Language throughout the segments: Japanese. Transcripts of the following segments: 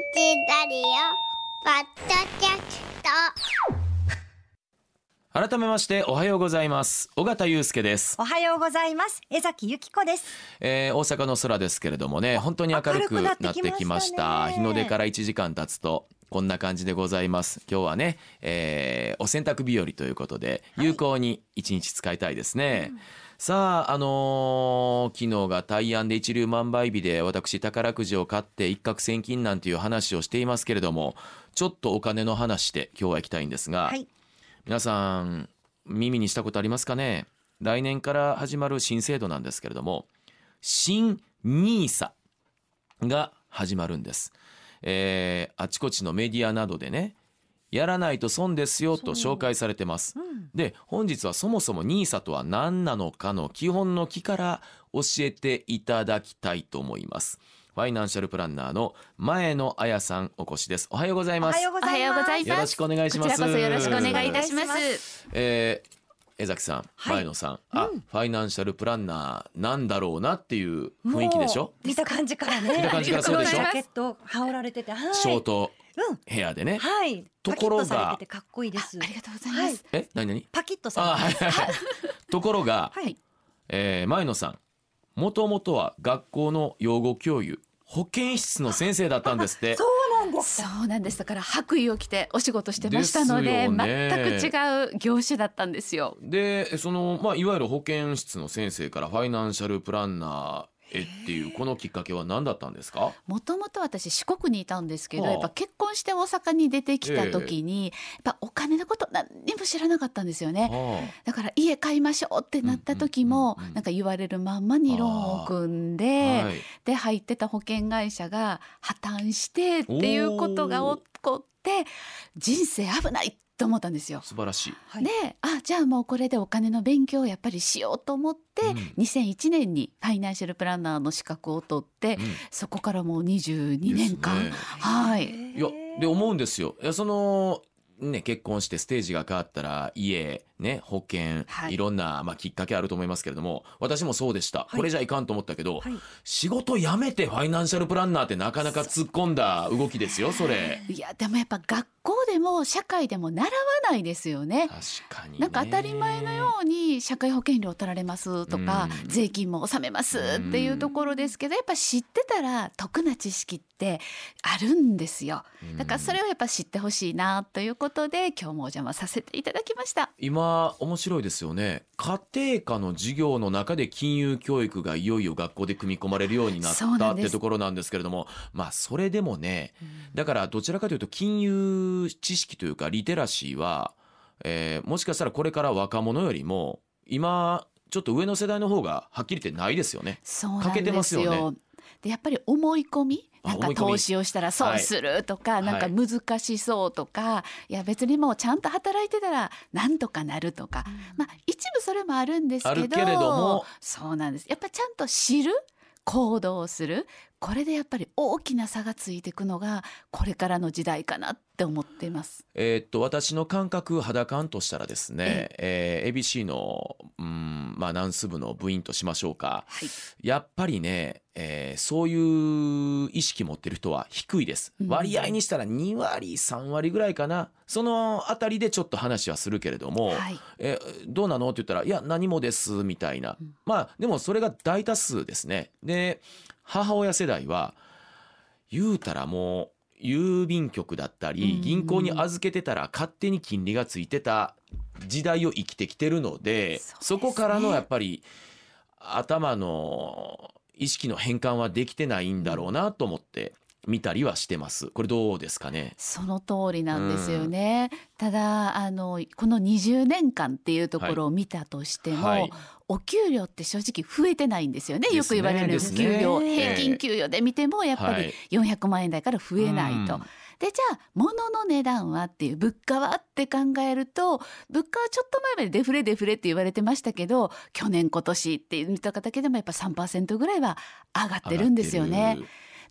チラリオポッドキャスト。改めましておはようございます。尾形祐介です、おはようございます。江崎由紀子です。えー、大阪の空ですけれどもね本当に明るくなってきました日の出から1時間経つとこんな感じでございます。今日はね、えーお洗濯日和ということで有効に一日使いたいですね、さああのー昨日が大安で一粒万倍日で私宝くじを買って一攫千金なんていう話をしていますけれどもちょっとお金の話で今日は行きたいんですが、はい。皆さん耳にしたことありますかね？来年から始まる新制度なんですけれども新 NISA が始まるんです、えーあちこちのメディアなどでねやらないと損ですよと紹介されてます。うん。で本日はそもそも NISA とは何なのかの基本の木から教えていただきたいと思いますファイナンシャルプランナーの前野彩さんお越しですおはようございおます。おはようございますよろしくお願いしますこちらこそよろしくお願いいたしまお願いしす。えー江崎さん、はい前野さん、あ、ファイナンシャルプランナーなんだろうなっていう雰囲気でしょ？見た感じからね。見た感じからそうでしょ？ジャケットを羽織られてて、はい。ショートうん。ヘアでね。はい。ところがパキッとされててかっこいいです。ありがとうございます。え、何何？パキッとされてはいはい。ところが、はい。えー前野さん、もともとは学校の養護教諭、保健室の先生だったんですって。そうなんです。そうなんです。だから白衣を着てお仕事してましたのでね全く違う業種だったんですよ。で、そのまあいわゆる保健室の先生からファイナンシャルプランナーへっていうこのきっかけは何だったんですか？もともと私四国にいたんですけど、はあやっぱ結婚して大阪に出てきた時に、やっぱお金のこと何にも知らなかったんですよね。はだから家買いましょうってなった時も、なんか言われるまんまにローンを組んで、あはい。で入ってた保険会社が破綻してっていうことが起こって人生危ないと思ったんですよ。素晴らしい。はい。であじゃあもうこれでお金の勉強をやっぱりしようと思って、うん。2001年にファイナンシャルプランナーの資格を取って、うん。そこからもう22年間、ね。はい。いやで思うんですよ。いやそのね結婚してステージが変わったら家ね保険、はい。い、ろんな、まあ、きっかけあると思いますけれども私もそうでした、い。これじゃいかんと思ったけど、はい。仕事辞めてファイナンシャルプランナーってなかなか突っ込んだ動きですよそれ。いやでもやっぱ学校でも社会でも習わないですよね。確かに、ね、なんか当たり前のように社会保険料取られますとか、うん。税金も納めますっていうところですけどやっぱ知ってたら得な知識ってあるんですよ。うん。だからそれをやっぱ知ってほしいなということで今日もお邪魔させていただきました。今面白いですよね。家庭科の授業の中で金融教育がいよいよ学校で組み込まれるようになったっそうなんです。てところなんですけれどもまあそれでもねだからどちらかというと金融知識というかリテラシーは、えーもしかしたらこれから若者よりも今ちょっと上の世代の方がはっきり言ってないですよね。そうなん欠けてますすよね。でやっぱり思い込みなんか投資をしたら損するとか、はい。なんか難しそうとか、い、や別にもうちゃんと働いてたらなんとかなるとか、まあ一部それもあるんですけどけれども。そうなんです。やっぱちゃんと知る行動をする。これでやっぱり大きな差がついていくのがこれからの時代かなって思っています。えーっと私の感覚肌感としたらですね、えー ABC のうんまあナンス部の部員としましょうか。はい、やっぱりね、えーそういう意識持ってる人は低いです。うん。割合にしたら2割3割ぐらいかな。そのあたりでちょっと話はするけれども、はい。えどうなの？って言ったら「いや何もです」みたいな、うん。まあでもそれが大多数ですね。で母親世代は言うたらもう郵便局だったりうん銀行に預けてたら勝手に金利がついてた時代を生きてきてるのでそこからのやっぱり頭の意識の変換はできてないんだろうなと思って見たりはしてます。これどうですかね？その通りなんですよね。ただあのこの20年間っていうところを見たとしても、はい。お給料って正直増えてないんですよね。よく言われる給料、ね平均給与で見てもやっぱはりい400万円台から増えないと。うん。でじゃあ物の値段はっていう物価はって考えると物価はちょっと前までデフレデフレって言われてましたけど去年今年って見ただけでもやっぱ3%ぐらいは上がってるんですよね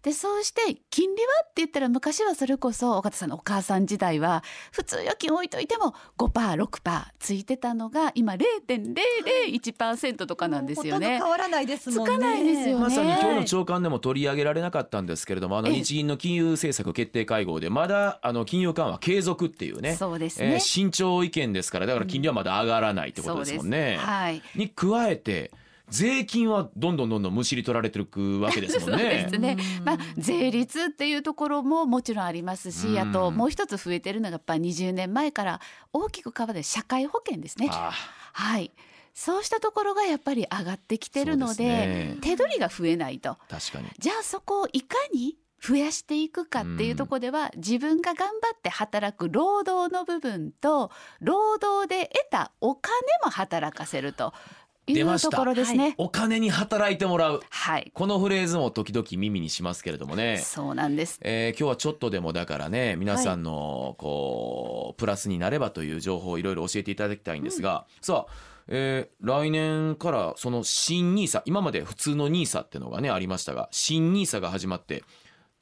でそうして金利はって言ったら昔はそれこそ岡田さんのお母さん時代は普通預金置いといても 5%6% ついてたのが今0.001%とかなんですよねほとんど。変わらないですもんね。つかないですよねまさに今日の長官でも取り上げられなかったんですけれどもあのええ日銀の金融政策決定会合でまだあの金融緩和継続っていうねそうですね。えー慎重意見ですからだから金利はまだ上がらないってことですもんね。はい。に加えて税金はどんどんどんどんむしり取られていくわけですもん そうでねす。ねうん。まあ税率っていうところももちろんありますし、うんあともう一つ増えてるのがやっぱ20年前から大きく変わる社会保険ですね。あはい。そうしたところがやっぱり上がってきてるのでね手取りが増えないと。確かに。じゃあそこをいかに増やしていくかっていうところでは、自分が頑張って働く労働の部分と労働で得たお金も働かせるとい出ましたころですね。お金に働いてもらうはい、このフレーズも時々耳にしますけれどもね。そうなんです。えー今日はちょっとでもだからね皆さんのこうプラスになればという情報をいろいろ教えていただきたいんですが、さあ、えー来年からその新ニーサ今まで普通のニーサっていうのがねありましたが新ニーサが始まって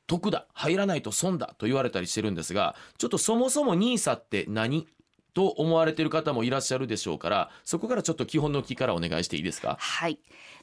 得だ入らないと損だと言われたりしてるんですがちょっとそもそもニーサって何と思われてる方もいらっしゃるでしょうからそこからちょっと基本の木からお願いしていいですか？はい。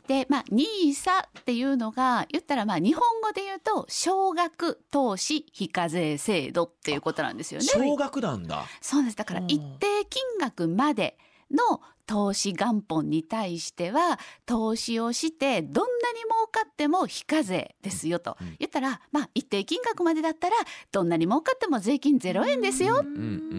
で、まあ、ニーサっていうのが、言ったら、まあ、日本語で言うと、少額投資非課税制度っていうことなんですよね。少額なんだそうです。だから、うん一定金額までの投資元本に対しては、投資をして、どんなに儲かっても非課税ですよと。うん言ったら、まあ、一定金額までだったら、どんなに儲かっても税金0円ですよっ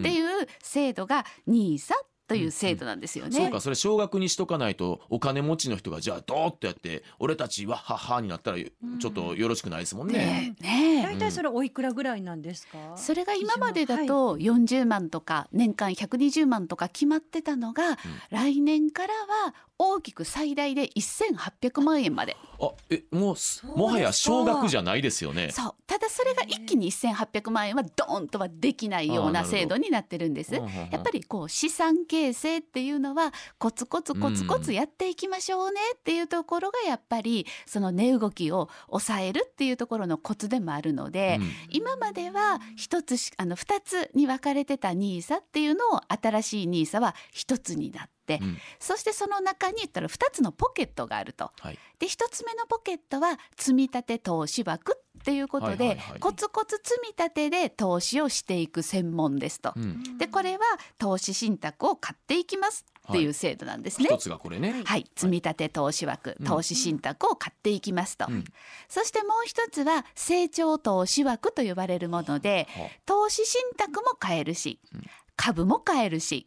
ていう制度が、ニーサという制度なんですよね。そうかそれ少額にしとかないとお金持ちの人がじゃあドーッとやって俺たちはははになったらちょっとよろしくないですもんね。ねねえ。大体それおいくらぐらいなんですか？それが今までだと40万とか年間120万とか決まってたのが、来年からは大きく最大で1800万円まで。あえもうすもはや少額じゃないですよね。そう。ただそれが一気に1800万円はドーンとはできないような制度になってるんです。やっぱりこう資産形成っていうのはコツコツコツコツやっていきましょうねっていうところがやっぱりその値動きを抑えるっていうところのコツでもあるので、うん。今までは一つしあの二つに分かれてたニーサっていうのを新しいニーサは一つになって、うん。そしてその中に言ったら二つのポケットがあると。はい。で一つ目のポケットは積み立て投資枠っていうことで、はいはいはいコツコツ積み立てで投資をしていく専門ですと。うん。でこれは投資信託を買っていきますっていう制度なんですね。一つがこれね。はい、積み立て投資枠、うん。投資信託を買っていきますと、うん。そしてもう一つは成長投資枠と呼ばれるものでは投資信託も買えるし、うん株も買えるし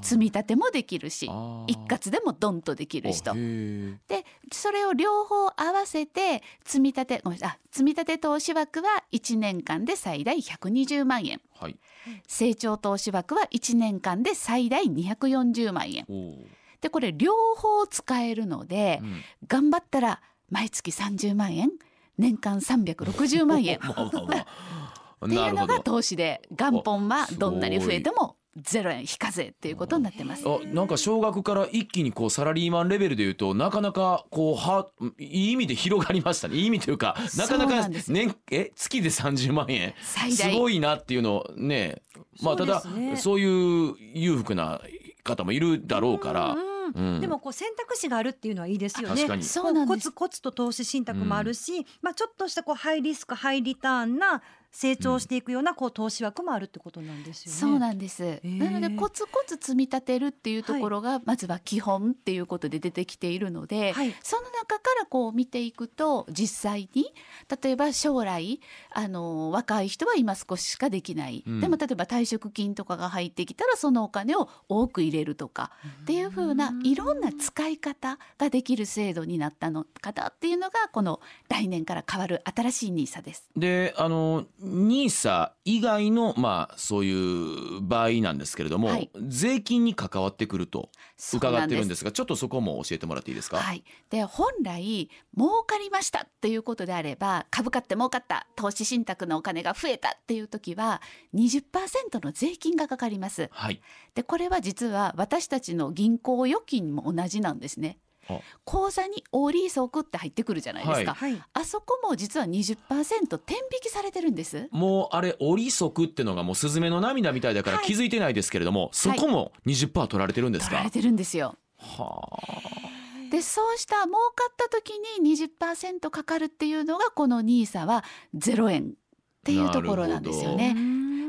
積み立てもできるし一括でもドンとできるしとあへー。でそれを両方合わせて積み立てあ積み立て投資枠は1年間で最大120万円。はい。成長投資枠は1年間で最大240万円。でこれ両方使えるので、うん。頑張ったら毎月30万円年間360万円。っ まあまあまあ。ていうのが。投資で元本はどんなに増えても0円非課税っていうことになってます。あなんか少額から一気にこうサラリーマンレベルで言うとなかなかこうはいい意味で広がりましたね。いい意味というかなかなか年え月で30万円。すごいなっていうのをねまあただそうね。そういう裕福な方もいるだろうから、うんうん。でもこう選択肢があるっていうのはいいですよね。そうなんです。コツコツと投資信託もあるし、まあちょっとしたこうハイリスクハイリターンな成長していくようなこう投資枠もあるってことなんですよね。そうなんです、ーなのでコツコツ積み立てるっていうところがまずは基本っていうことで出てきているので、はい。その中からこう見ていくと実際に例えば将来あの若い人は今少ししかできない、うん。でも例えば退職金とかが入ってきたらそのお金を多く入れるとかっていう風ないろんな使い方ができる制度になったのかなっていうのがこの来年から変わる新しいニーサです。であの NISA 以外のまあそういう場合なんですけれども、はい。税金に関わってくると伺ってるんなですがちょっとそこも教えてもらっていいですか、はい、で本来儲かりましたっていうことであれば株価って儲かった投資信託のお金が増えたっていう時は20%の税金がかかります。はい。でこれは実は私たちの銀行預金も同じなんですね。あ口座にオーリーソクって入ってくるじゃないですか、はい。あそこも実は20%天引きされてるんです。もうあれ折り足ってのがもうスズメの涙みたいだからはい。気づいてないですけれども、そこも20%取られてるんですか、取られてるんですよ。はでそうした儲かった時に20%かかるっていうのがこの NISA は0円っていうところなんですよね。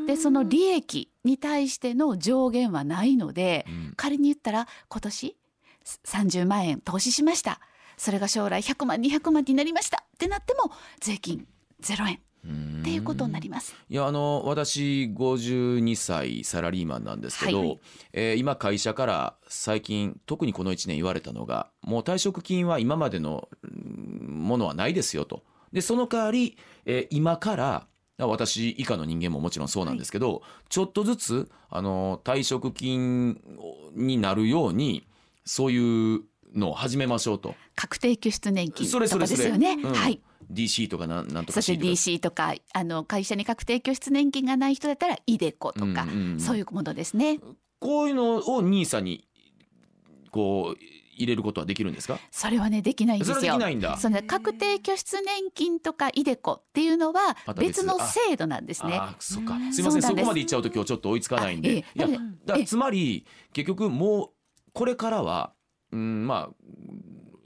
でその利益に対しての上限はないのであ、うん。仮に言ったら今年30万円投資しました。それが将来100万200万になりました。ってなっても税金0円。っていうことになります。いやあの私52歳サラリーマンなんですけど、はいえー今会社から最近特にこの1年言われたのがもう退職金は今までのうんものはないですよと。でその代わり、えー今から私以下の人間ももちろんそうなんですけど、ちょっとずつあの退職金になるようにそういうのを始めましょうと。確定拠出年金とかですよね。うん。はい。DC とかなんなんとかそして C とか DC とかあの会社に確定拠出年金がない人だったらイデコとか、そういうものですね。こういうのを NISA にこう入れることはできるんですか？それはねできないんですよ。それはできないんだ。その確定拠出年金とかイデコっていうのは別。別の制度なんですね。あーそっか。うん。すいません。そこまで行っちゃうと今日ちょっと追いつかないんで、いやつまり結局もうこれからはうんまあ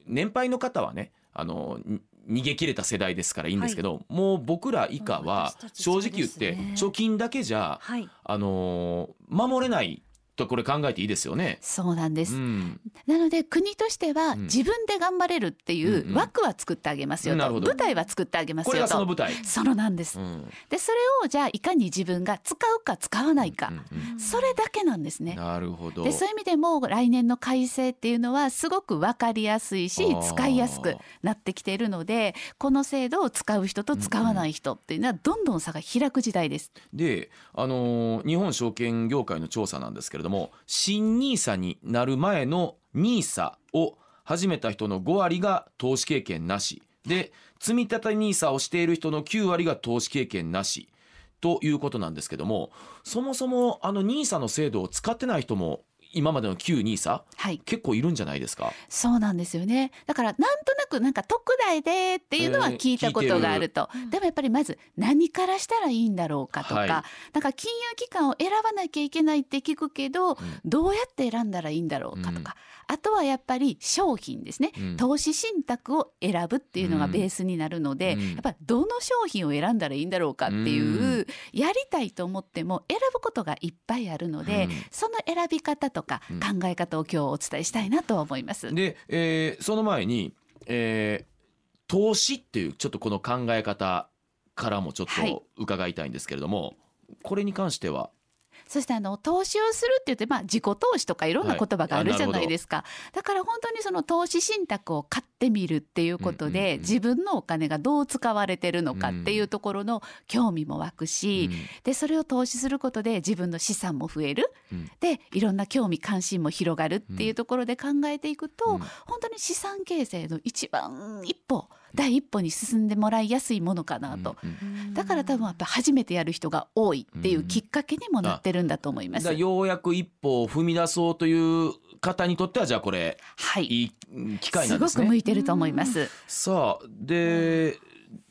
年配の方はねあのに逃げ切れた世代ですからいいんですけど、もう僕ら以下は正直言って貯金だけじゃはい。あのー守れないとこれ考えていいですよね。そうなんです。うん、なので国としてはうん自分で頑張れるっていうんううん枠は作ってあげますよと、なるほど舞台は作ってあげますこれよと。がその舞台。そのなんです。うんでそれをじゃあいかに自分が使うか使わないか、うんうんそれだけなんですね。なるほど。でそういう意味でも来年の改正っていうのはすごく分かりやすいし使いやすくなってきているのでこの制度を使う人と使わない人っていうのはどんどん差が開く時代です。で、あのー日本証券業界の調査なんですけれども新 NISA になる前の NISA を始めた人の5割が投資経験なし。で積立 NISA をしている人の9割が投資経験なし。ということなんですけどもそもそもあの NISA の制度を使ってない人も今までの旧 NISA はい。結構いるんじゃないですか？そうなんですよね。だからなんとなくなんか特大でっていうのはえー聞いたことがあると、でもやっぱりまず何からしたらいいんだろうかとか、はい。なんか金融機関を選ばなきゃいけないって聞くけど、どうやって選んだらいいんだろうかとか、あとはやっぱり商品ですね、うん。投資信託を選ぶっていうのがベースになるので、うん。やっぱりどの商品を選んだらいいんだろうかっていう、うん。やりたいと思っても選ぶことがいっぱいあるので、うん。その選び方とかうん。考え方を今日お伝えしたいなと思います。で、えーその前に、えー投資っていうちょっとこの考え方からもちょっはい。と伺いたいんですけれども、これに関してはそしてあの投資をするって言って、まあ、自己投資とかいろんな言葉があるじゃないですか、だから本当にその投資信託を買ってみるっていうことで、うんうんうん。自分のお金がどう使われてるのかっていうところの興味も湧くし、でそれを投資することで自分の資産も増える、うん。でいろんな興味関心も広がるっていうところで考えていくと、うん。本当に資産形成の一番一歩第一歩に進んでもらいやすいものかなと。だから多分やっぱ初めてやる人が多いっていうきっかけにもなってるんだと思います。ようやく一歩を踏み出そうという方にとってはじゃあこれはい。いい機会なすごんですね。く向いてると思います。さあで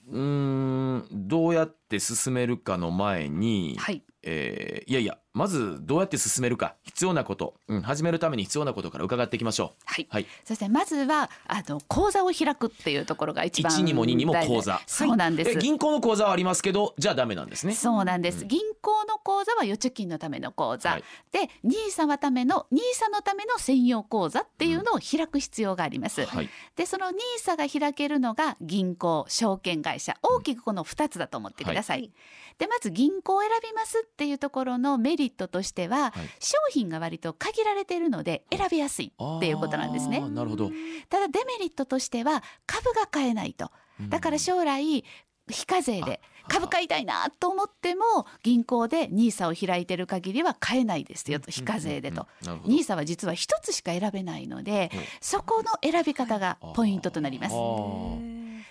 うーんどうやって進めるかの前に、はい。えーいやいやまずどうやって進めるか必要なこと、うん、始めるために必要なことから伺っていきましょう。はい。はい、そしてまずはあの口座を開くっていうところが一番1にも2にも口座。そうなんです。え銀行の口座はありますけどじゃあダメなんですね。そうなんです、うん。銀行の口座は預貯金のための口座、はい。で NISA はための NISA のための専用口座っていうのを開く必要があります。はい。でその NISA が開けるのが銀行証券会社。大きくこの2つだと思ってください。でまず銀行を選びますっていうところのメリットとしては、はい商品が割と限られているので選びやすいっていうことなんですね。なるほど。ただデメリットとしては株が買えないと。だから将来非課税で株買いたいなと思っても銀行で NISA を開いてる限りは買えないですよと非課税でと。NISA は実は一つしか選べないのでうんそこの選び方がポイントとなります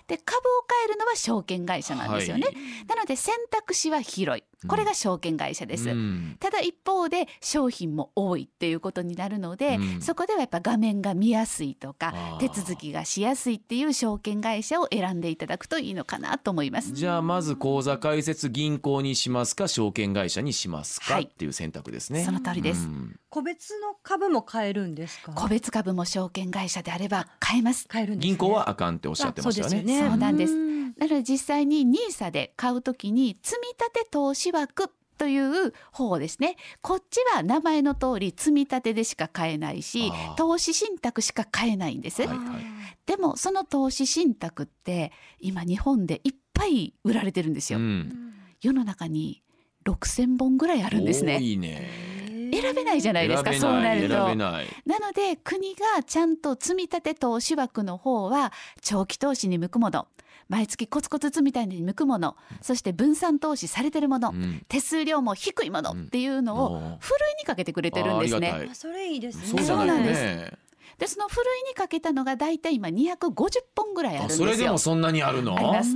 で株を買えるのは証券会社なんですよね。はいなので選択肢は広い。これが証券会社です。うんただ一方で商品も多いっていうことになるので、うんそこではやっぱ画面が見やすいとか手続きがしやすいっていう証券会社を選んでいただくといいのかなと思います。じゃあまず口座開設銀行にしますか証券会社にしますか、はいっていう選択ですね。その通りです。うん個別の株も買えるんですか？個別株も証券会社であれば買えます。買えるんです、ね、銀行はあかんっておっしゃってましたよね。あそうですよねそうなんですんなので実際に NISA で買うときに積立投資枠という方ですねこっちは名前の通り積み立てでしか買えないし投資信託しか買えないんです、はいはい。でもその投資信託って今日本でいっぱい売られてるんですよ、うん。世の中に6000本ぐらいあるんです多ねいね。選べないじゃないですかそうなると。なので国がちゃんと積み立て投資枠の方は長期投資に向くもの毎月コツコツ積み立てに向くものそして分散投資されてるもの、うん。手数料も低いものっていうのをふるいにかけてくれてるんですね。それいいですね。そうじゃなんね。でそのふるいにかけたのがだいたい今250本ぐらいあるんですよ。あそれでもそんなにあるの？あります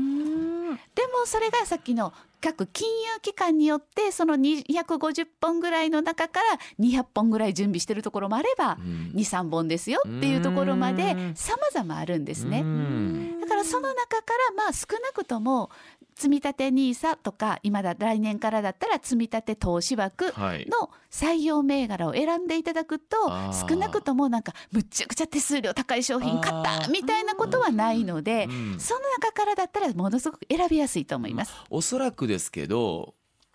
うんでもそれがさっきの各金融機関によってその250本ぐらいの中から200本ぐらい準備してるところもあればうん。23本ですよっていうところまでうん。様々あるんですね。うん。だからその中からまあ少なくとも積立 NISA とか今だ来年からだったら積立投資枠はい。の採用銘柄を選んでいただくとあー。少なくともなんかむっちゃくちゃ手数料高い商品買ったみたいなことはないのでうんその中からだったらものすごく選びやすいと思います。おそらくですけど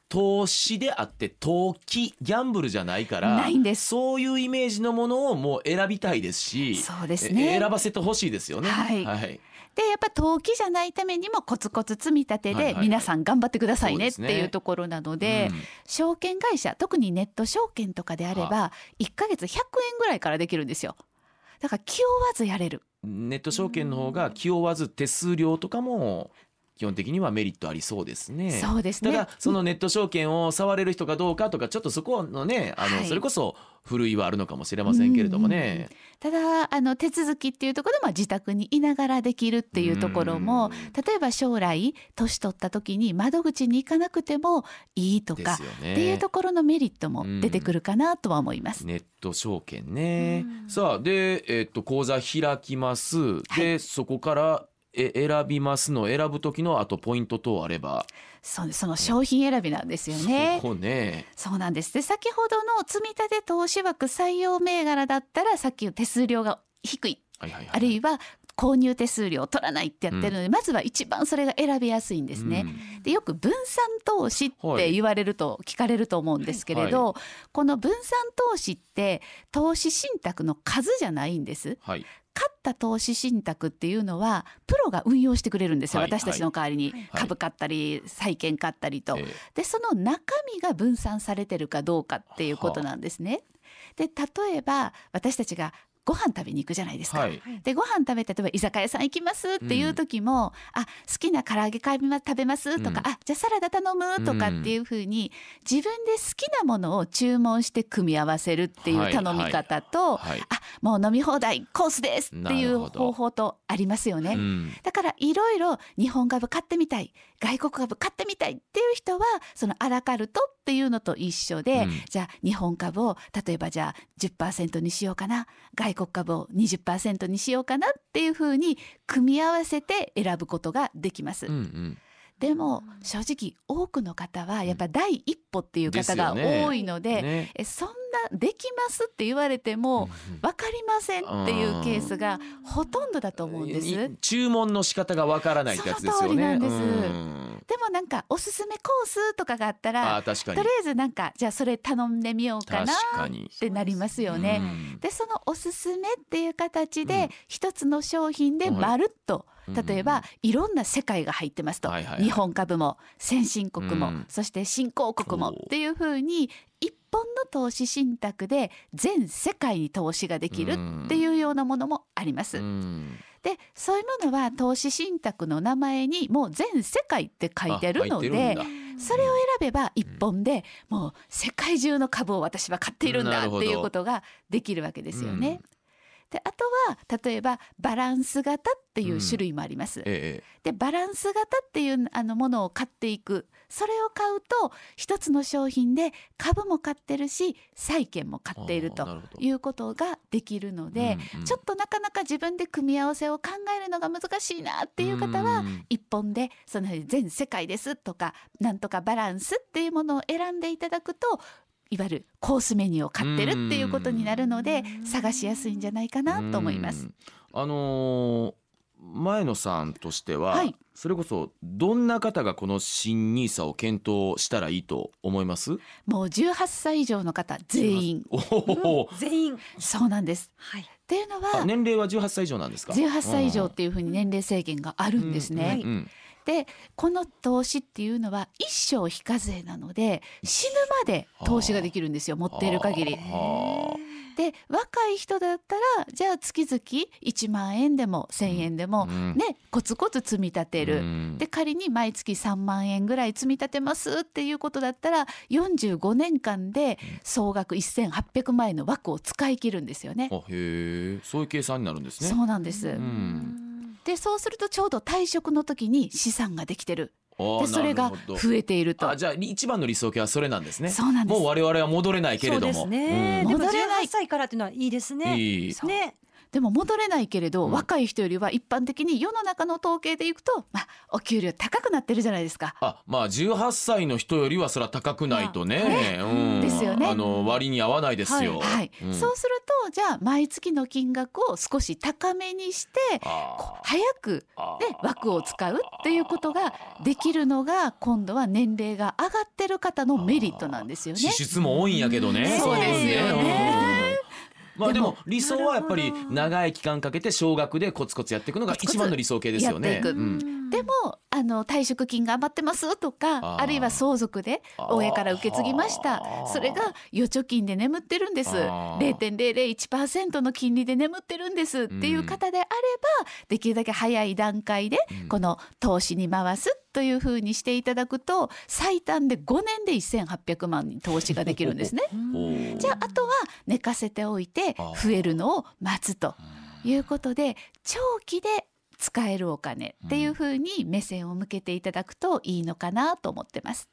投資であって投機ギャンブルじゃないからないんです。そういうイメージのものをもう選びたいですしそうですね。え選ばせてほしいですよね。はい。はい、でやっぱ投機じゃないためにもコツコツ積み立てで皆さん頑張ってくださいねっていうところなのでうん。証券会社特にネット証券とかであれば1ヶ月100円ぐらいからできるんですよ。だから気負わずやれる。ネット証券の方が気負わず手数料とかも基本的にはメリットありそうですね。そうですねただそのネット証券を触れる人かどうかとかちょっとそこのねあの、はいそれこそ古いはあるのかもしれませんけれどもね。ただあの手続きっていうところでまあ自宅にいながらできるっていうところもうん例えば将来年取った時に窓口に行かなくてもいいとかね。っていうところのメリットも出てくるかなとは思います。ネット証券ねう。んさあで、えっと口座開きます。で、そこからえ選びますの選ぶ時のあとポイント等あれば、その商品選びなんですよね。そこね。そうなんです。で、先ほどの積立投資枠採用銘柄だったら、さっきの手数料が低い、はいはいはい。あるいは購入手数料を取らないってやってるので、まずは一番それが選びやすいんですね。で、よく分散投資って言われると、聞かれると思うんですけれど、この分散投資って投資信託の数じゃないんです。はい。買った投資信託っていうのはプロが運用してくれるんですよ、はい私たちの代わりに、はい。株買ったり債券買ったりと、えでその中身が分散されてるかどうかっていうことなんですね。で例えば私たちがご飯食べに行くじゃないですか。はい。でご飯食べて例えば居酒屋さん行きますっていう時も、あ好きな唐揚げ買いま食べますとか、うんあじゃあサラダ頼むとかっていうふうに、自分で好きなものを注文して組み合わせるっていう頼み方と、はい。あもう飲み放題コースですっていう方法とありますよね。うん。だからいろいろ日本株買ってみたい外国株買ってみたいっていう人はそのアラカルトっていうのと一緒で、うんじゃあ日本株を例えばじゃあ10%にしようかな外国株を20%にしようかなっていうふうに組み合わせて選ぶことができます。うんうん。でも正直多くの方はやっぱ第一歩っていう方が多いので、ね。えそんなできますって言われても分かりませんっていうケースがほとんどだと思うんです。い注文の仕方がわからないってやつですよね。その通りなんでもなんかおすすめコースとかがあったあら。とりあえずなんかじゃあそれ頼んでみようか確なっ。てなりますよね。うんでそのおすすめっていう形うんで一つの商品ではいまるっと、うん例えばいろんな世界が入ってますと、はいはいはい。日本株も先進国も、うん。そして新興国もっていうふうに一本の投資信託で全世界に投資ができるっていうようなものもあります。うん。でそういうものは投資信託の名前にもう全世界って書いてるのでそれを選べば一本でもう世界中の株を私は買っているんだっていうことができるわけですよね。であとは例えばバランス型っていう種類もあります。ええでバランス型っていうあのものを買っていく。それを買うと一つの商品で株も買ってるし債券も買っているということができるので、うんうん。ちょっとなかなか自分で組み合わせを考えるのが難しいなっていう方は、うん。一本でその全世界ですとかなんとかバランスっていうものを選んでいただくといわゆるコースメニューを買ってるっていうことになるので探しやすいんじゃないかなと思います。う。ん。あのー前野さんとしては、はい。それこそどんな方がこの新ニーサを検討したらいいと思います？もう18歳以上の方全員。おお、全員。そうなんです。はい。っていうのはあ年齢は18歳以上なんですか？18歳以上っていうふうに年齢制限があるんですね。うんうんでこの投資っていうのは一生非課税なので死ぬまで投資ができるんですよ持っている限り。はで若い人だったらじゃあ月々1万円でも1,000円でも、うんねコツコツ積み立てる。うん。で仮に毎月3万円ぐらい積み立てますっていうことだったら45年間で総額1,800万円の枠を使い切るんですよね。あへえ。そういう計算になるんですね。そうなんです、んでそうするとちょうど退職の時に資産ができてる。でそれが増えていると。あじゃあ一番の理想形はそれなんですね。そうなんです。もう我々は戻れないけれども。そうですね、うん。でも戻れない。18歳からっていうのはいいですね。いい。ねでも戻れないけれど、うん。若い人よりは一般的に世の中の統計でいくと、まあ、お給料高くなってるじゃないですか。あまあ18歳の人よりはそれは高くないとね、うん。ですよね。あの割に合わないですよ、はい、うん。そうするとじゃあ毎月の金額を少し高めにして早くあで枠を使うっていうことができるのが今度は年齢が上がってる方のメリットなんですよね。支出も多いんやけどね、うん。そうですよね。うんまあでも理想はやっぱり長い期間かけて少額でコツコツやっていくのが一番の理想形ですよね。うん。でもあの退職金が余ってますとかあるいは相続で親から受け継ぎました。それが預貯金で眠ってるんです。あー。0.001%の金利で眠ってるんですっていう方であればできるだけ早い段階でうん。この投資に回すというふうにしていただくと最短で5年で1800万に投資ができるんですね。じゃああとは寝かせておいて増えるのを待つということで長期で使えるお金っていうふうに目線を向けていただくといいのかなと思ってます。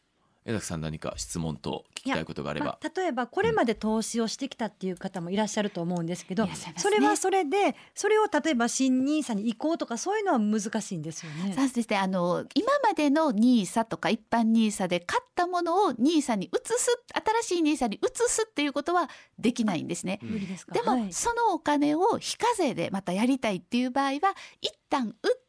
江崎さん何か質問と聞きたいことがあればま。あ、例えばこれまで投資をしてきたっていう方もいらっしゃると思うんですけど、いらっしゃいますねそれはそれでそれを例えば新ニーサに移行とかそういうのは難しいんですよね。そうですねあの今までの NISA とか一般 NISA で買ったものを NISA に移す新しい NISA に移すっていうことはできないんですね。無理ですか？でも、はいそのお金を非課税でまたやりたいっていう場合は一旦売って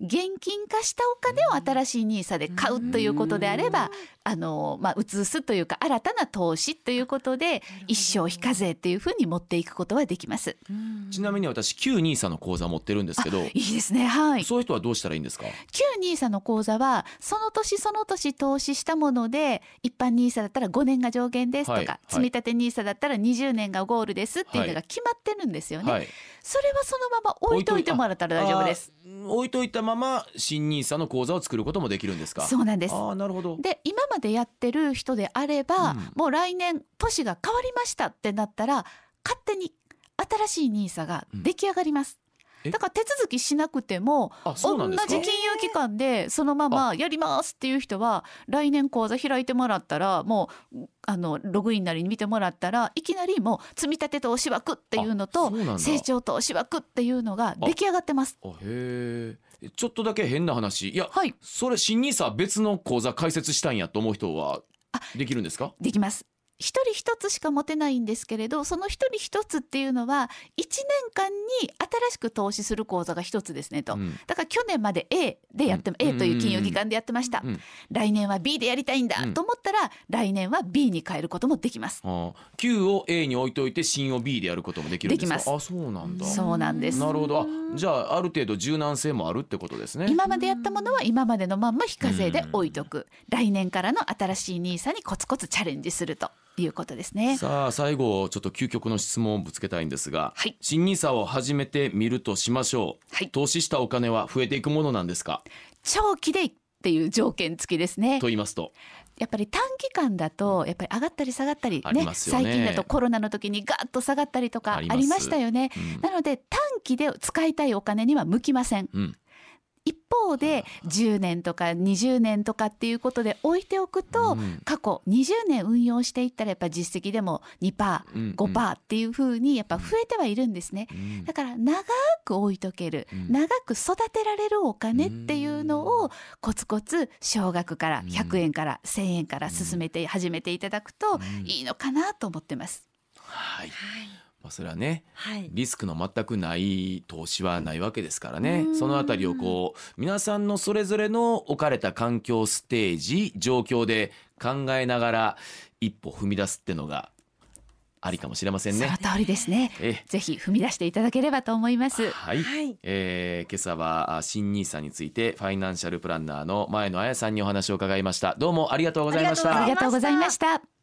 現金化したお金を新しい NISA で買うということであればあの、まあ、移すというか新たな投資ということで一生非課税っていうふうに持っていくことはできます。うん。ちなみに私旧ニーサの口座持ってるんですけど、いいですね。はい。そういう人はどうしたらいいんですか？旧 NISA の口座はその年その年投資したもので一般 NISA だったら5年が上限ですとか、はいはい。積立 NISA だったら20年がゴールですっていうのが決まってるんですよね、はい。それはそのまま置いといてもらったら大丈夫です。置いといたまま新ニーサの口座を作ることもできるんですか？そうなんですああなるほど。で今までやってる人であれば、うんもう来年年が変わりましたってなったら勝手に新しい NISA が出来上がります、だから手続きしなくても同。じ金融機関でそのままやりますっていう人は来年口座開いてもらったらもうあのログインなりに見てもらったらいきなりもう積み立て投資枠っていうのあと成長投資枠っていうのが出来上がってます。あへえ。ちょっとだけ変な話。いや、はいそれ新ニーサ別の口座開設したいんやと思う人はあできるんですか？できます。一人一つしか持てないんですけれどその一人一つっていうのは1年間に新しく投資する口座が一つですねと、うん。だから去年まで A でやっても、うん。A という金融機関でやってました、うん。来年は B でやりたいんだうん。と思ったら、来年は B に変えることもできます。あー旧を A に置いといて新を B でやることもできるんですか？できまあそうなんだ。そうなんです。なるほど。あじゃあある程度柔軟性もあるってことですね。今までやったものは今までのまんま非課税で置いとく、来年からの新しい NISA にコツコツチャレンジするということですね。さあ最後ちょっと究極の質問をぶつけたいんですが、はい。新ニーサを始めてみるとしましょう、はい。投資したお金は増えていくものなんですか？長期でっていう条件付きですね。と。言いますと。やっぱり短期間だとやっぱり上がったり下がったりねね。最近だとコロナの時にガッと下がったりとかありましたよね。うん。なので短期で使いたいお金には向きません。うん一方で10年とか20年とかっていうことで置いておくと、うん。過去20年運用していったらやっぱ実績でも2%、うん5%っていうふうにやっぱ増えてはいるんですね。うん。だから長く置いとける、うん。長く育てられるお金っていうのをコツコツ少額からうん。100円から1000円から進めて始めていただくとうん。いいのかなと思ってます。はいまあそれはねはい。リスクの全くない投資はないわけですからねうんそのあたりをこう皆さんのそれぞれの置かれた環境ステージ状況で考えながら一歩踏み出すってのがありかもしれませんね。その通りですね。えぜひ踏み出していただければと思います。はい、はい。えー今朝はあ新ニーサについてファイナンシャルプランナーの前野彩さんにお話を伺いましたどうもありがとうございましたありがとうございました。